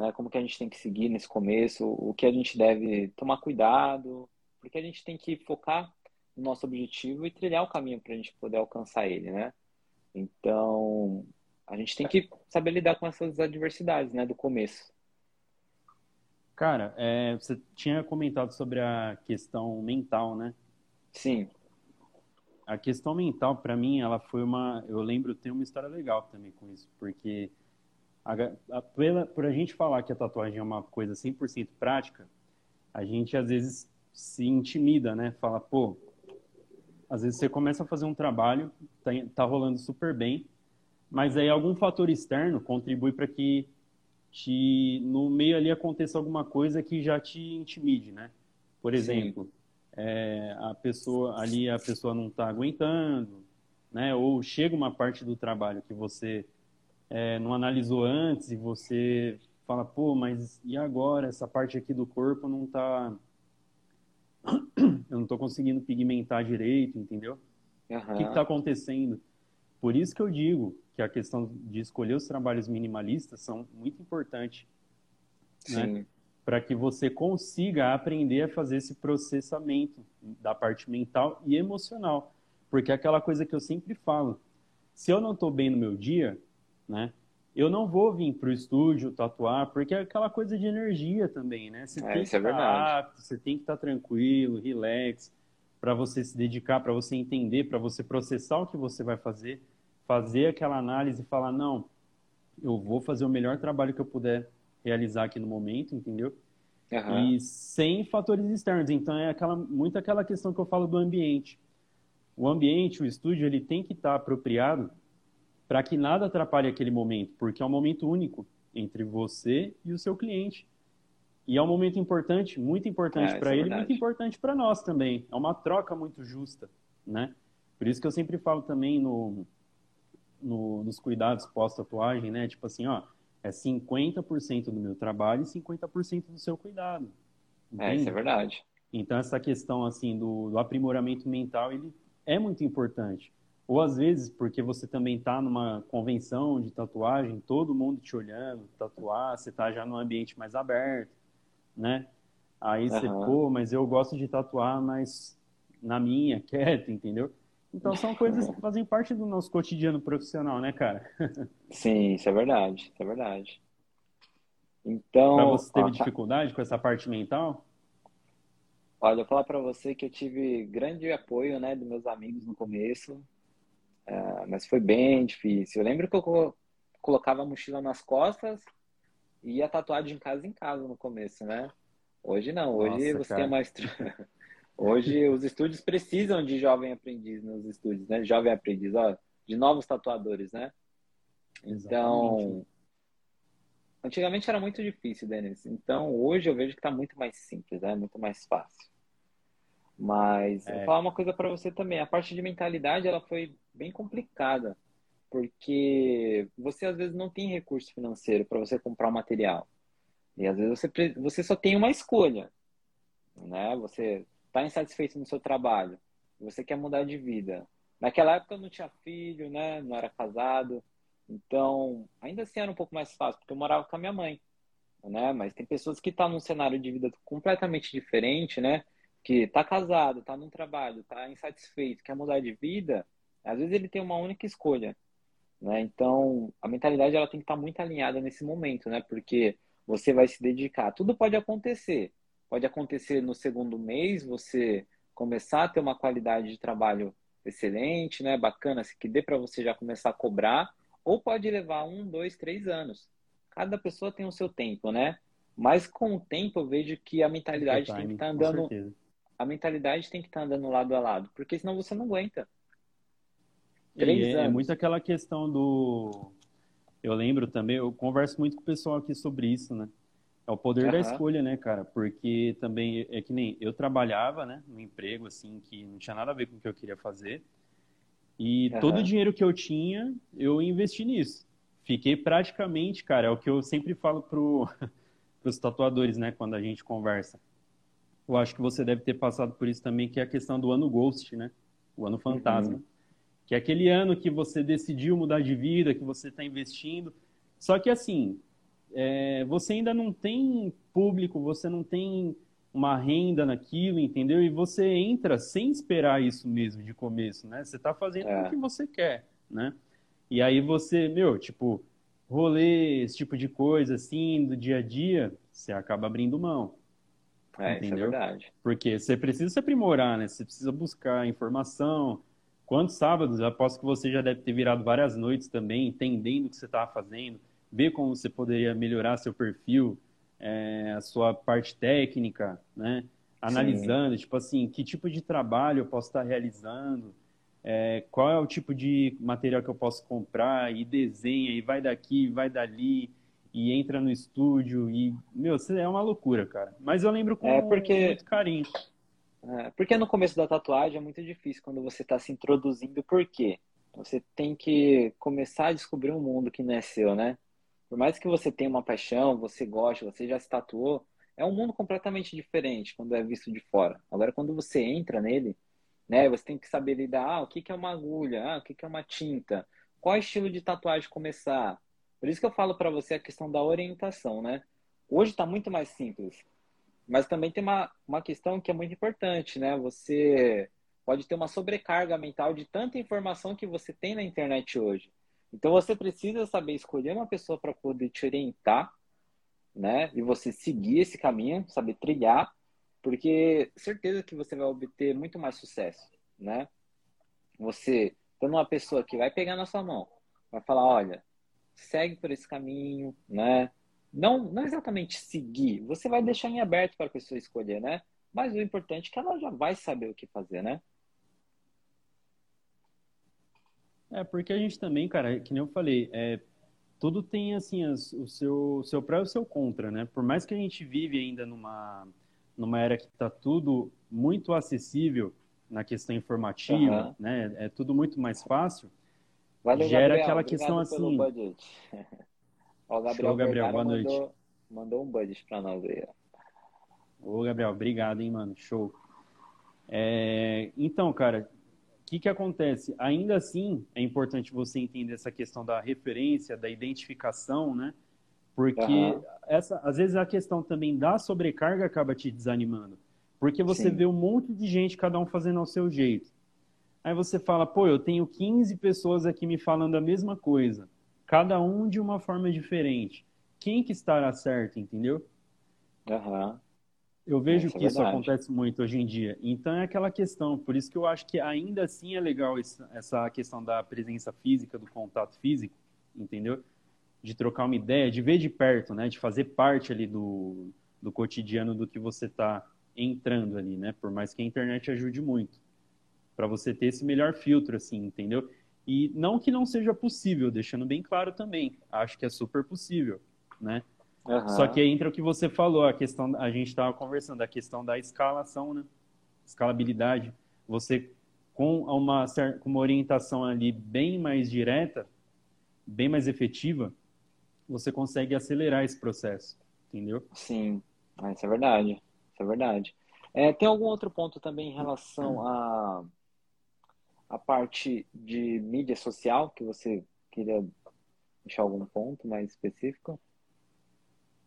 né? Como que a gente tem que seguir nesse começo, o que a gente deve tomar cuidado, porque a gente tem que focar no nosso objetivo e trilhar o caminho para a gente poder alcançar ele, né? Então, a gente tem que saber lidar com essas adversidades, né, do começo. Cara, é, você tinha comentado sobre a questão mental, né? Sim. A questão mental, para mim, ela foi uma. Eu lembro, tem uma história legal também com isso, porque a, a, pela, por a gente falar que a tatuagem é uma coisa 100% prática, a gente às vezes se intimida, né? Fala, pô, às vezes você começa a fazer um trabalho, tá, tá rolando super bem, mas aí algum fator externo contribui para que te, no meio ali aconteça alguma coisa que já te intimide, né? Por exemplo, é, a pessoa ali a pessoa não está aguentando, né? Ou chega uma parte do trabalho que você é, não analisou antes e você fala, pô, mas e agora essa parte aqui do corpo não está eu não estou conseguindo pigmentar direito, entendeu? Uhum. O que está acontecendo? Por isso que eu digo que a questão de escolher os trabalhos minimalistas são muito importante, né? Para que você consiga aprender a fazer esse processamento da parte mental e emocional. Porque é aquela coisa que eu sempre falo, se eu não estou bem no meu dia, né? eu não vou vir para o estúdio tatuar, porque é aquela coisa de energia também, né? Você é, tem isso que é. Apto, você tem que estar tá tranquilo, relax, para você se dedicar, para você entender, para você processar o que você vai fazer, fazer aquela análise e falar, não, eu vou fazer o melhor trabalho que eu puder realizar aqui no momento, entendeu? Uhum. E sem fatores externos. Então é aquela, muito aquela questão que eu falo do ambiente. O ambiente, o estúdio, ele tem que estar tá apropriado para que nada atrapalhe aquele momento, porque é um momento único entre você e o seu cliente. E é um momento importante, muito importante é, para é ele, muito importante para nós também. É uma troca muito justa, né? Por isso que eu sempre falo também no, no nos cuidados pós-tatuagem, né? Tipo assim, ó, é 50% do meu trabalho e 50% do seu cuidado. Entende? É, isso é verdade. Então, essa questão, assim, do, do aprimoramento mental, ele é muito importante. Ou às vezes porque você também está numa convenção de tatuagem, todo mundo te olhando, tatuar, você está já num ambiente mais aberto, né? Aí você, uhum. pô, mas eu gosto de tatuar, mas na minha, quieto, entendeu? Então são coisas que fazem parte do nosso cotidiano profissional, né, cara? Sim, isso é verdade, isso é verdade. Então. Pra você teve ó, tá dificuldade com essa parte mental? Olha, eu vou falar para você que eu tive grande apoio, né, dos meus amigos no começo. Uh, mas foi bem difícil. Eu lembro que eu colocava a mochila nas costas e ia tatuar de casa em casa no começo, né? Hoje não, hoje Nossa, você cara. tem mais. hoje os estúdios precisam de jovem aprendiz nos estúdios, né? Jovem aprendiz, ó, de novos tatuadores, né? Então, Exatamente. antigamente era muito difícil, Denis. Então, hoje eu vejo que está muito mais simples, né? Muito mais fácil. Mas é. vou falar uma coisa para você também. A parte de mentalidade ela foi bem complicada, porque você às vezes não tem recurso financeiro para você comprar o material. E às vezes você, você só tem uma escolha, né? Você está insatisfeito no seu trabalho, você quer mudar de vida. Naquela época eu não tinha filho, né? Não era casado. Então, ainda assim era um pouco mais fácil, porque eu morava com a minha mãe, né? Mas tem pessoas que estão tá num cenário de vida completamente diferente, né? Que está casado, está num trabalho, está insatisfeito, quer mudar de vida, às vezes ele tem uma única escolha, né? Então, a mentalidade ela tem que estar tá muito alinhada nesse momento, né? Porque você vai se dedicar. Tudo pode acontecer. Pode acontecer no segundo mês, você começar a ter uma qualidade de trabalho excelente, né? Bacana, que dê para você já começar a cobrar, ou pode levar um, dois, três anos. Cada pessoa tem o seu tempo, né? Mas com o tempo eu vejo que a mentalidade tem que estar tá andando a mentalidade tem que estar tá andando lado a lado, porque senão você não aguenta. Três é, é muito aquela questão do. Eu lembro também, eu converso muito com o pessoal aqui sobre isso, né? É o poder uhum. da escolha, né, cara? Porque também é que nem eu trabalhava, né, num emprego assim que não tinha nada a ver com o que eu queria fazer. E uhum. todo o dinheiro que eu tinha, eu investi nisso. Fiquei praticamente, cara, é o que eu sempre falo pro, pros tatuadores, né, quando a gente conversa eu acho que você deve ter passado por isso também, que é a questão do ano Ghost, né? O ano fantasma. Uhum. Que é aquele ano que você decidiu mudar de vida, que você está investindo. Só que assim, é, você ainda não tem público, você não tem uma renda naquilo, entendeu? E você entra sem esperar isso mesmo de começo, né? Você tá fazendo é. o que você quer, né? E aí você, meu, tipo, rolê, esse tipo de coisa assim, do dia a dia, você acaba abrindo mão. É, entendeu? isso é verdade. Porque você precisa se aprimorar, né? Você precisa buscar informação. Quantos sábados? Aposto que você já deve ter virado várias noites também, entendendo o que você estava fazendo, ver como você poderia melhorar seu perfil, é, a sua parte técnica, né? Analisando, Sim. tipo assim, que tipo de trabalho eu posso estar realizando, é, qual é o tipo de material que eu posso comprar, e desenha, e vai daqui, vai dali, e entra no estúdio, e, meu, é uma loucura, cara. Mas eu lembro com é porque... muito carinho. É, porque no começo da tatuagem é muito difícil quando você está se introduzindo, por quê? Você tem que começar a descobrir um mundo que não é seu, né? Por mais que você tenha uma paixão, você goste, você já se tatuou, é um mundo completamente diferente quando é visto de fora. Agora, quando você entra nele, né, você tem que saber lidar, ah, o que, que é uma agulha, ah, o que, que é uma tinta, qual estilo de tatuagem começar. Por isso que eu falo para você a questão da orientação, né? Hoje está muito mais simples, mas também tem uma, uma questão que é muito importante, né? Você pode ter uma sobrecarga mental de tanta informação que você tem na internet hoje. Então você precisa saber escolher uma pessoa para poder te orientar, né? E você seguir esse caminho, saber trilhar, porque certeza que você vai obter muito mais sucesso, né? Você tendo uma pessoa que vai pegar na sua mão, vai falar, olha, segue por esse caminho, né? Não, não exatamente seguir, você vai deixar em aberto para a pessoa escolher, né? Mas o importante é que ela já vai saber o que fazer, né? É, porque a gente também, cara, que nem eu falei, é, tudo tem, assim, as, o seu, seu pré e o seu contra, né? Por mais que a gente vive ainda numa, numa era que está tudo muito acessível na questão informativa, uhum. né? É tudo muito mais fácil. Valeu, gera Gabriel, aquela questão assim. Ó, o Gabriel, Show, Gabriel boa mandou, noite. Mandou um budget para nós aí. Ô, Gabriel, obrigado, hein, mano. Show. É, então, cara, que, que acontece? Ainda assim, é importante você entender essa questão da referência, da identificação, né? Porque uhum. essa, às vezes a questão também da sobrecarga acaba te desanimando. Porque você Sim. vê um monte de gente, cada um fazendo ao seu jeito. Aí você fala, pô, eu tenho 15 pessoas aqui me falando a mesma coisa. Cada um de uma forma diferente. Quem que estará certo, entendeu? Uhum. Eu vejo é que isso acontece muito hoje em dia. Então é aquela questão, por isso que eu acho que ainda assim é legal essa questão da presença física, do contato físico, entendeu? De trocar uma ideia, de ver de perto, né? De fazer parte ali do, do cotidiano do que você está entrando ali, né? Por mais que a internet ajude muito. Para você ter esse melhor filtro, assim, entendeu? E não que não seja possível, deixando bem claro também. Acho que é super possível, né? Uhum. Só que entra o que você falou, a questão, a gente estava conversando, a questão da escalação, né? Escalabilidade. Você, com uma, com uma orientação ali bem mais direta, bem mais efetiva, você consegue acelerar esse processo, entendeu? Sim, ah, isso é verdade, isso é verdade. É, tem algum outro ponto também em relação a a parte de mídia social que você queria deixar algum ponto mais específico?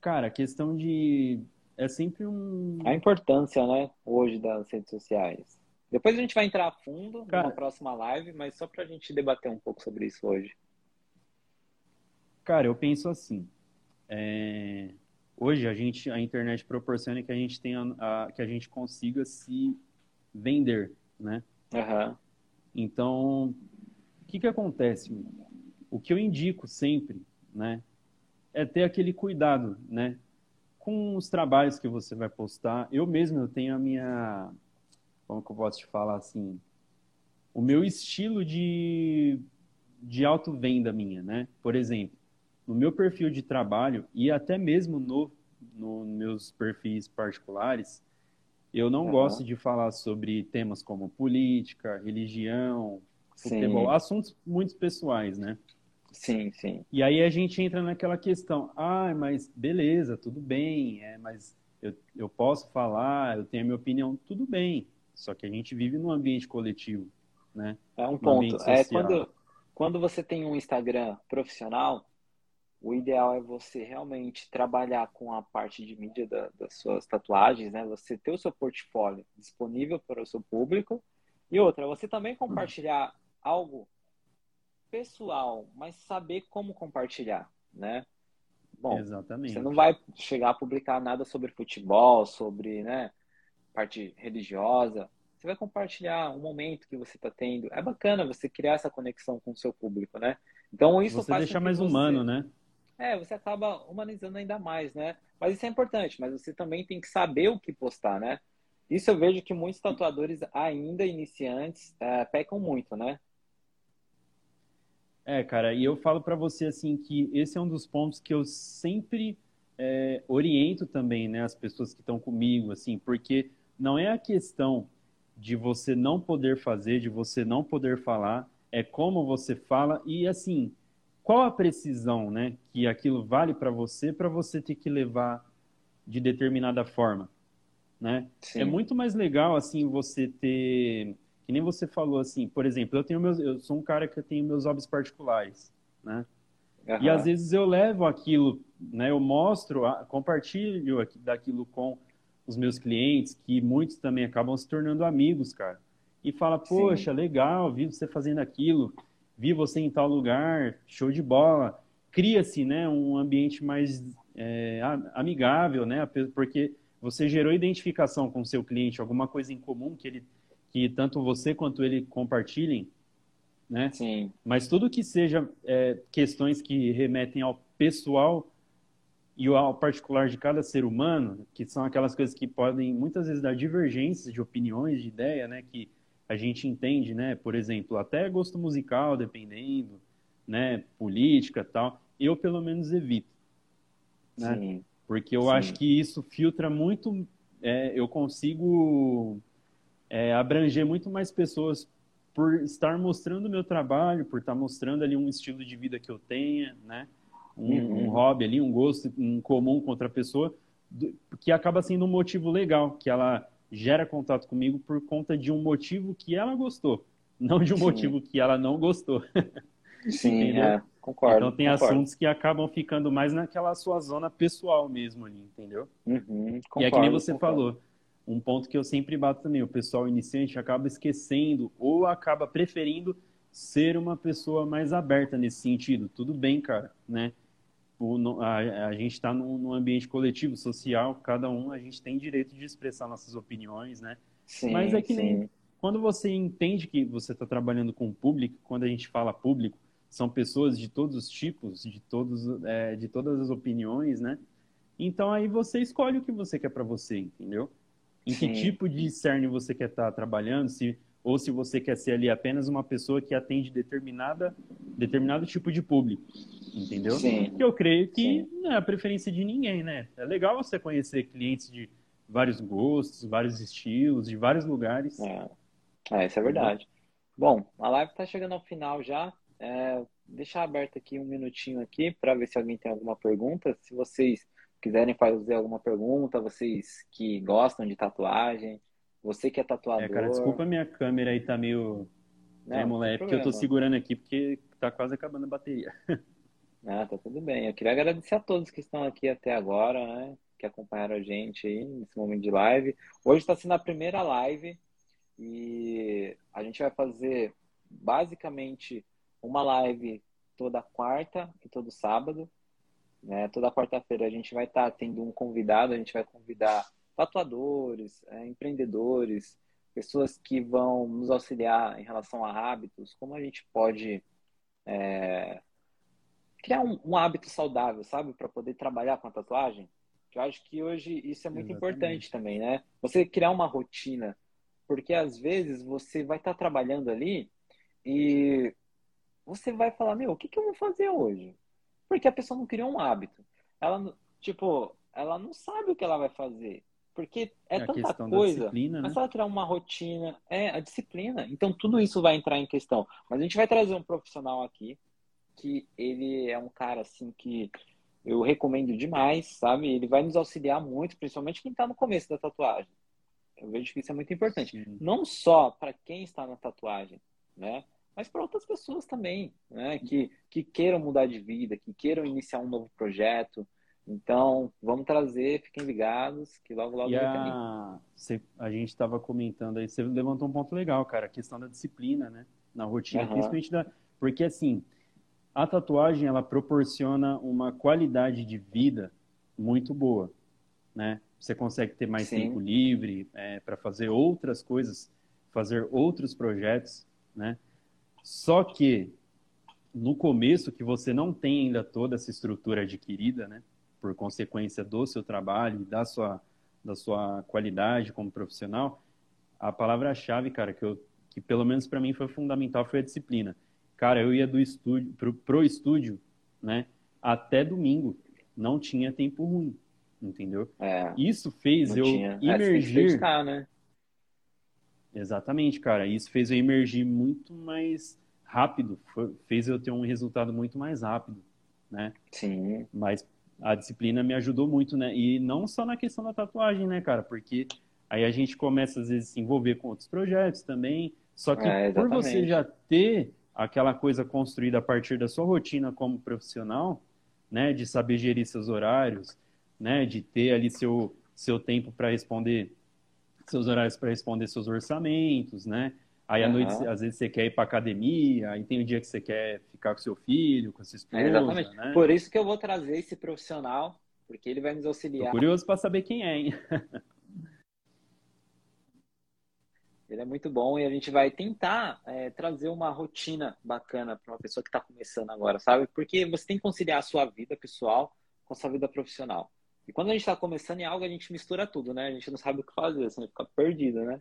Cara, a questão de. É sempre um. A importância, né, hoje das redes sociais. Depois a gente vai entrar a fundo Cara, na próxima live, mas só para a gente debater um pouco sobre isso hoje. Cara, eu penso assim. É... Hoje a gente, a internet proporciona que a gente tenha, a, que a gente consiga se vender, né? Uhum. Então, o que que acontece? O que eu indico sempre, né, é ter aquele cuidado, né? Com os trabalhos que você vai postar. Eu mesmo eu tenho a minha. Como que eu posso te falar assim? O meu estilo de, de auto-venda minha, né? Por exemplo, no meu perfil de trabalho e até mesmo no, no meus perfis particulares, eu não uhum. gosto de falar sobre temas como política, religião, futebol, Sim. assuntos muito pessoais, né? Sim, sim. E aí a gente entra naquela questão, ah, mas beleza, tudo bem, é, mas eu, eu posso falar, eu tenho a minha opinião, tudo bem. Só que a gente vive num ambiente coletivo, né? É um ponto. É quando, quando você tem um Instagram profissional, o ideal é você realmente trabalhar com a parte de mídia da, das suas tatuagens, né? Você ter o seu portfólio disponível para o seu público. E outra, você também compartilhar algo pessoal, mas saber como compartilhar, né? Bom, Exatamente. você não vai chegar a publicar nada sobre futebol, sobre, né, parte religiosa. Você vai compartilhar um momento que você está tendo. É bacana você criar essa conexão com o seu público, né? Então isso você faz deixa mais você... humano, né? É, você acaba humanizando ainda mais, né? Mas isso é importante, mas você também tem que saber o que postar, né? Isso eu vejo que muitos tatuadores ainda iniciantes é, pecam muito, né? É, cara, e eu falo para você assim que esse é um dos pontos que eu sempre é, oriento também, né, as pessoas que estão comigo, assim, porque não é a questão de você não poder fazer, de você não poder falar, é como você fala e assim, qual a precisão, né, que aquilo vale para você, para você ter que levar de determinada forma, né? Sim. É muito mais legal assim você ter, que nem você falou assim, por exemplo, eu tenho meus, eu sou um cara que eu tenho meus hobbies particulares, né? Uhum. E às vezes eu levo aquilo, né? Eu mostro, compartilho daquilo com os meus clientes, que muitos também acabam se tornando amigos, cara. E fala, poxa, Sim. legal, vi você fazendo aquilo vi você em tal lugar, show de bola. Cria-se né, um ambiente mais é, amigável, né? Porque você gerou identificação com o seu cliente, alguma coisa em comum que ele que tanto você quanto ele compartilhem, né? Sim. Mas tudo que seja é, questões que remetem ao pessoal e ao particular de cada ser humano, que são aquelas coisas que podem muitas vezes dar divergências de opiniões, de ideia, né? Que a gente entende, né? Por exemplo, até gosto musical, dependendo, né? Política tal. Eu, pelo menos, evito. Né? Sim. Porque eu Sim. acho que isso filtra muito. É, eu consigo é, abranger muito mais pessoas por estar mostrando o meu trabalho, por estar mostrando ali um estilo de vida que eu tenha, né? Um, uhum. um hobby ali, um gosto em comum com outra pessoa, que acaba sendo um motivo legal, que ela gera contato comigo por conta de um motivo que ela gostou, não de um Sim. motivo que ela não gostou. Sim, é, concordo. Então tem concordo. assuntos que acabam ficando mais naquela sua zona pessoal mesmo ali, entendeu? Uhum, concordo, e é que nem você concordo. falou, um ponto que eu sempre bato também, o pessoal iniciante acaba esquecendo ou acaba preferindo ser uma pessoa mais aberta nesse sentido. Tudo bem, cara, né? O, a, a gente está num, num, ambiente coletivo, social, cada um, a gente tem direito de expressar nossas opiniões, né? Sim, Mas é que sim. nem quando você entende que você está trabalhando com o público, quando a gente fala público, são pessoas de todos os tipos, de, todos, é, de todas as opiniões, né? Então aí você escolhe o que você quer para você, entendeu? Em sim. que tipo de cerne você quer estar tá trabalhando, se ou se você quer ser ali apenas uma pessoa que atende determinada, determinado tipo de público, entendeu? Sim. Que eu creio que Sim. não é a preferência de ninguém, né? É legal você conhecer clientes de vários gostos, vários estilos, de vários lugares. É, é isso é verdade. Bom, a live está chegando ao final já. É, deixar aberto aqui um minutinho aqui para ver se alguém tem alguma pergunta. Se vocês quiserem fazer alguma pergunta, vocês que gostam de tatuagem, você que é tatuador. É, cara, desculpa a minha câmera aí tá meio. Não, é, mulher, porque eu tô segurando aqui porque tá quase acabando a bateria. Ah, tá tudo bem. Eu queria agradecer a todos que estão aqui até agora, né? Que acompanharam a gente aí nesse momento de live. Hoje está sendo a primeira live e a gente vai fazer basicamente uma live toda quarta e todo sábado. Né? Toda quarta-feira a gente vai estar tá tendo um convidado, a gente vai convidar tatuadores, é, empreendedores, pessoas que vão nos auxiliar em relação a hábitos, como a gente pode é, criar um, um, hábito saudável, sabe, para poder trabalhar com a tatuagem. Eu acho que hoje isso é muito Exatamente. importante também, né? Você criar uma rotina, porque às vezes você vai estar tá trabalhando ali e você vai falar, meu, o que, que eu vou fazer hoje? Porque a pessoa não criou um hábito. Ela, tipo, ela não sabe o que ela vai fazer. Porque é, é tanta coisa. Né? Mas se ela criar uma rotina, é a disciplina. Então tudo isso vai entrar em questão. Mas a gente vai trazer um profissional aqui que ele é um cara assim que eu recomendo demais, sabe? Ele vai nos auxiliar muito, principalmente quem está no começo da tatuagem. Eu vejo que isso é muito importante. Sim. Não só para quem está na tatuagem, né? mas para outras pessoas também, né? Que, que queiram mudar de vida, que queiram iniciar um novo projeto. Então, vamos trazer, fiquem ligados, que logo, logo e a... a gente estava comentando aí, você levantou um ponto legal, cara, a questão da disciplina, né? Na rotina, uhum. principalmente da... Porque, assim, a tatuagem, ela proporciona uma qualidade de vida muito boa, né? Você consegue ter mais Sim. tempo livre é, para fazer outras coisas, fazer outros projetos, né? Só que no começo que você não tem ainda toda essa estrutura adquirida, né? Por consequência do seu trabalho, da sua da sua qualidade como profissional, a palavra-chave, cara, que eu que pelo menos para mim foi fundamental foi a disciplina. Cara, eu ia do estúdio pro, pro estúdio, né? Até domingo, não tinha tempo ruim, entendeu? É, Isso fez eu tinha. É, emergir. Né? Exatamente, cara. Isso fez eu emergir muito mais rápido, fez eu ter um resultado muito mais rápido, né? Sim. Mas a disciplina me ajudou muito, né? E não só na questão da tatuagem, né, cara? Porque aí a gente começa às vezes a se envolver com outros projetos também. Só que é, por você já ter aquela coisa construída a partir da sua rotina como profissional, né, de saber gerir seus horários, né, de ter ali seu seu tempo para responder seus horários para responder seus orçamentos, né? Aí à uhum. noite, às vezes, você quer ir para academia, aí tem um dia que você quer ficar com seu filho, com sua esposa. É exatamente. Né? Por isso que eu vou trazer esse profissional, porque ele vai nos auxiliar. Tô curioso para saber quem é, hein? ele é muito bom e a gente vai tentar é, trazer uma rotina bacana para uma pessoa que está começando agora, sabe? Porque você tem que conciliar a sua vida pessoal com a sua vida profissional. E quando a gente está começando em algo, a gente mistura tudo, né? A gente não sabe o que fazer, você fica perdido, né?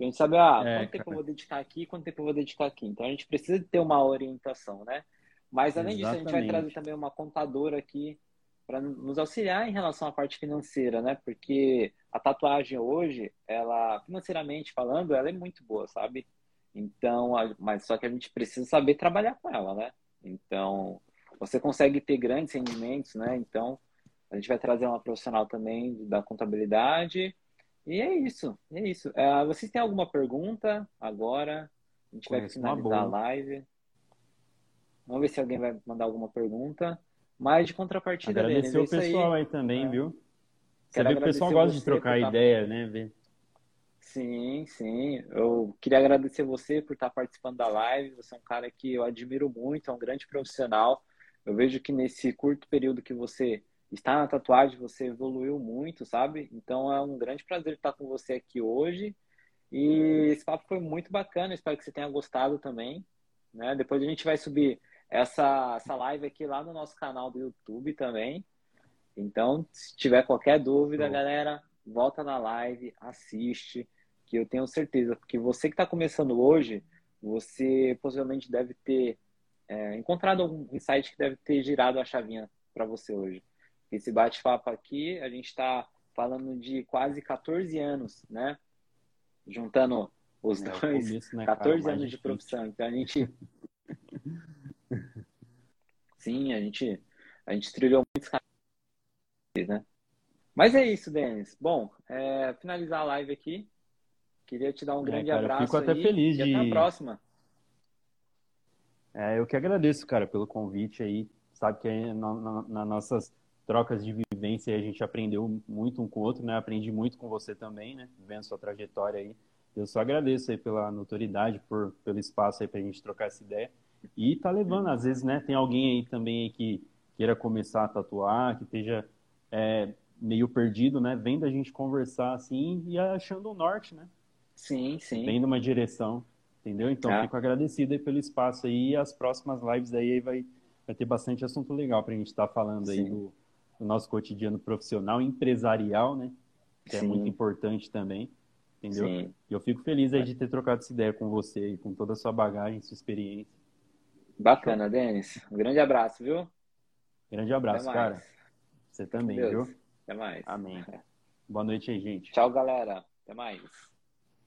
A gente sabe, ah, é, quanto tempo eu vou dedicar aqui, quanto tempo eu vou dedicar aqui. Então a gente precisa ter uma orientação, né? Mas além Exatamente. disso, a gente vai trazer também uma contadora aqui para nos auxiliar em relação à parte financeira, né? Porque a tatuagem hoje, ela, financeiramente falando, ela é muito boa, sabe? Então, mas só que a gente precisa saber trabalhar com ela, né? Então, você consegue ter grandes rendimentos, né? Então, a gente vai trazer uma profissional também da contabilidade e é isso, é isso. Uh, vocês têm alguma pergunta agora? A gente vai finalizar a live. Vamos ver se alguém vai mandar alguma pergunta. Mas de contrapartida Agradecer deles, o pessoal aí, aí também, é. viu? Você vê que o pessoal gosta de trocar ideia, né? Ver. Sim, sim. Eu queria agradecer você por estar participando da live. Você é um cara que eu admiro muito, é um grande profissional. Eu vejo que nesse curto período que você está na tatuagem, você evoluiu muito, sabe? Então é um grande prazer estar com você aqui hoje. E esse papo foi muito bacana, espero que você tenha gostado também. Né? Depois a gente vai subir essa, essa live aqui lá no nosso canal do YouTube também. Então, se tiver qualquer dúvida, Bom. galera, volta na live, assiste, que eu tenho certeza, porque você que está começando hoje, você possivelmente deve ter é, encontrado algum insight que deve ter girado a chavinha para você hoje. Esse bate-papo aqui, a gente está falando de quase 14 anos, né? Juntando os é, dois, começo, né, 14 cara, anos de profissão. Então a gente. Sim, a gente, a gente trilhou muitos caminhos, né? Mas é isso, Denis. Bom, é, finalizar a live aqui. Queria te dar um é, grande cara, abraço. Fico até aí, feliz e de. Até a próxima. É, eu que agradeço, cara, pelo convite aí. Sabe que aí, na, na, nas nossas trocas de vivência a gente aprendeu muito um com o outro, né? Aprendi muito com você também, né? Vendo sua trajetória aí. Eu só agradeço aí pela notoriedade, por, pelo espaço aí pra gente trocar essa ideia. E tá levando, às vezes, né? Tem alguém aí também aí que queira começar a tatuar, que esteja é, meio perdido, né? Vendo a gente conversar assim e achando o norte, né? Sim, sim. Vendo uma direção, entendeu? Então, é. fico agradecido aí pelo espaço aí e as próximas lives aí vai, vai ter bastante assunto legal pra gente estar tá falando sim. aí do no nosso cotidiano profissional, empresarial, né? Que é Sim. é muito importante também, entendeu? Sim. E eu fico feliz aí de ter trocado essa ideia com você e com toda a sua bagagem, sua experiência. Bacana, Denis. Um grande abraço, viu? Grande abraço, cara. Você também, viu? Até mais. Amém. Boa noite aí, gente. Tchau, galera. Até mais.